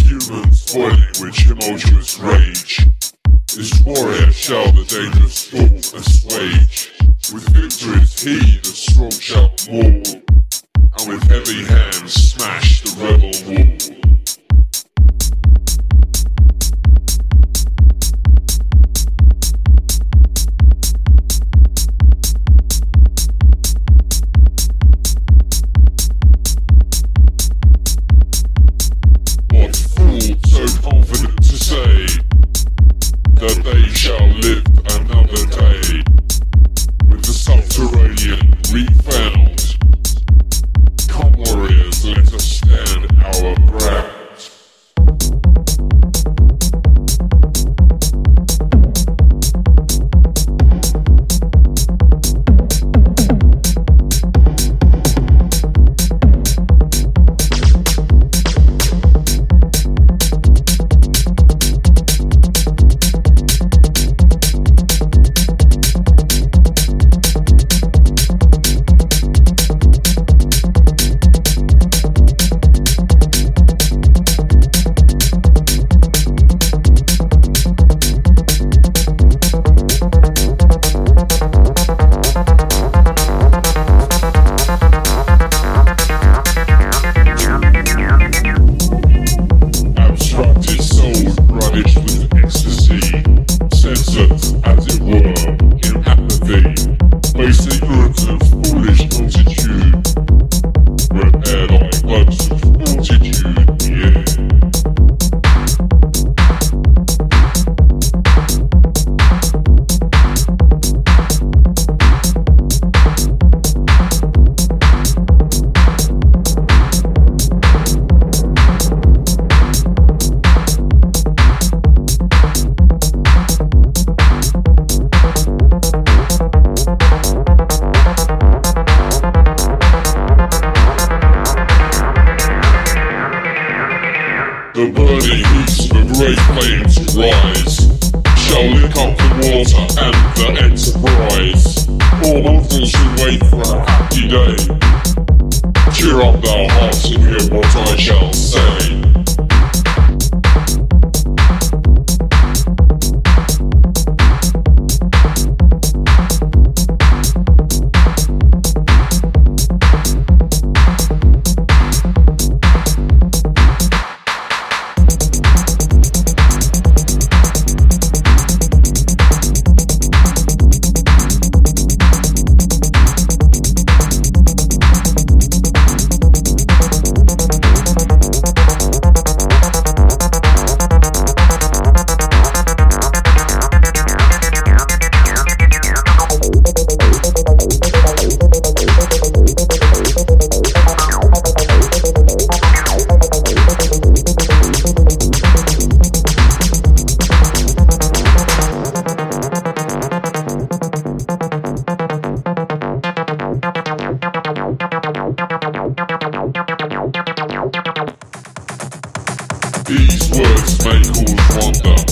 humans with tumultuous rage. This warrior shall the dangerous storm assuage. With victory's heat the strong shall maul, and with heavy hands smash the rebel wall. Shall live another day burning a great flames rise. Shall lick up the water and the enterprise. All mortals who wait for a happy day. Cheer up thou hearts and hear what I shall say words may cause